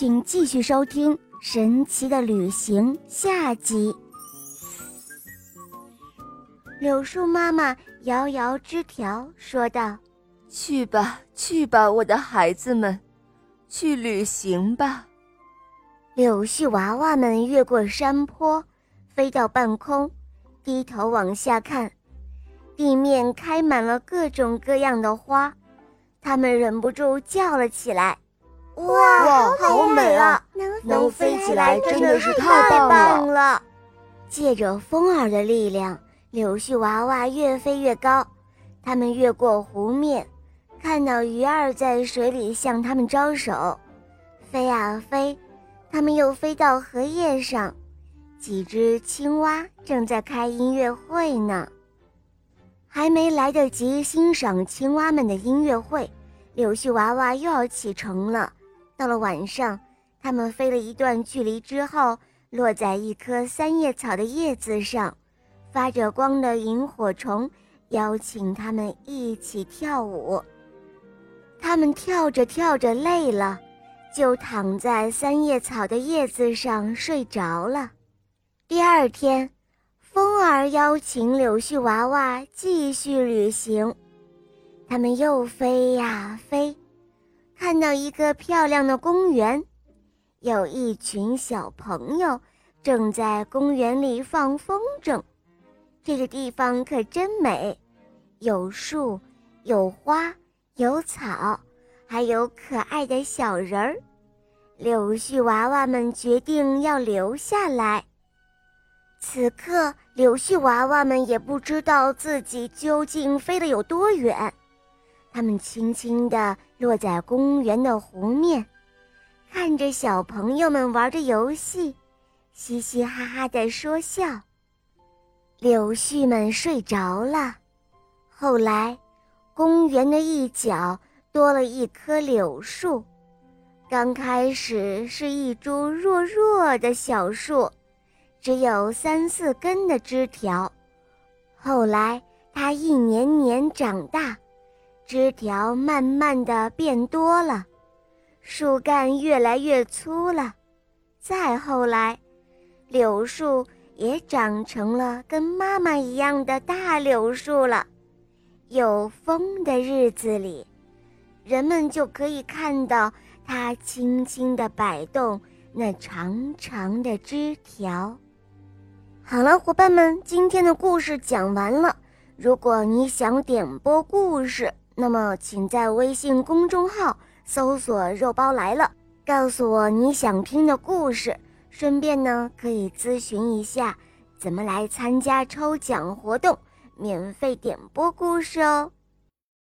请继续收听《神奇的旅行》下集。柳树妈妈摇摇枝条，说道：“去吧，去吧，我的孩子们，去旅行吧。”柳絮娃娃们越过山坡，飞到半空，低头往下看，地面开满了各种各样的花，他们忍不住叫了起来。哇！能飞起来真的是太棒了。借着风儿的力量，柳絮娃娃越飞越高。他们越过湖面，看到鱼儿在水里向他们招手。飞啊飞，他们又飞到荷叶上，几只青蛙正在开音乐会呢。还没来得及欣赏青蛙们的音乐会，柳絮娃娃又要启程了。到了晚上，他们飞了一段距离之后，落在一棵三叶草的叶子上，发着光的萤火虫邀请他们一起跳舞。他们跳着跳着累了，就躺在三叶草的叶子上睡着了。第二天，风儿邀请柳絮娃娃继续旅行，他们又飞呀飞。看到一个漂亮的公园，有一群小朋友正在公园里放风筝。这个地方可真美，有树，有花，有草，还有可爱的小人儿。柳絮娃娃们决定要留下来。此刻，柳絮娃娃们也不知道自己究竟飞得有多远。他们轻轻地落在公园的湖面，看着小朋友们玩着游戏，嘻嘻哈哈地说笑。柳絮们睡着了。后来，公园的一角多了一棵柳树。刚开始是一株弱弱的小树，只有三四根的枝条。后来，它一年年长大。枝条慢慢的变多了，树干越来越粗了，再后来，柳树也长成了跟妈妈一样的大柳树了。有风的日子里，人们就可以看到它轻轻地摆动那长长的枝条。好了，伙伴们，今天的故事讲完了。如果你想点播故事，那么，请在微信公众号搜索“肉包来了”，告诉我你想听的故事，顺便呢可以咨询一下怎么来参加抽奖活动，免费点播故事哦。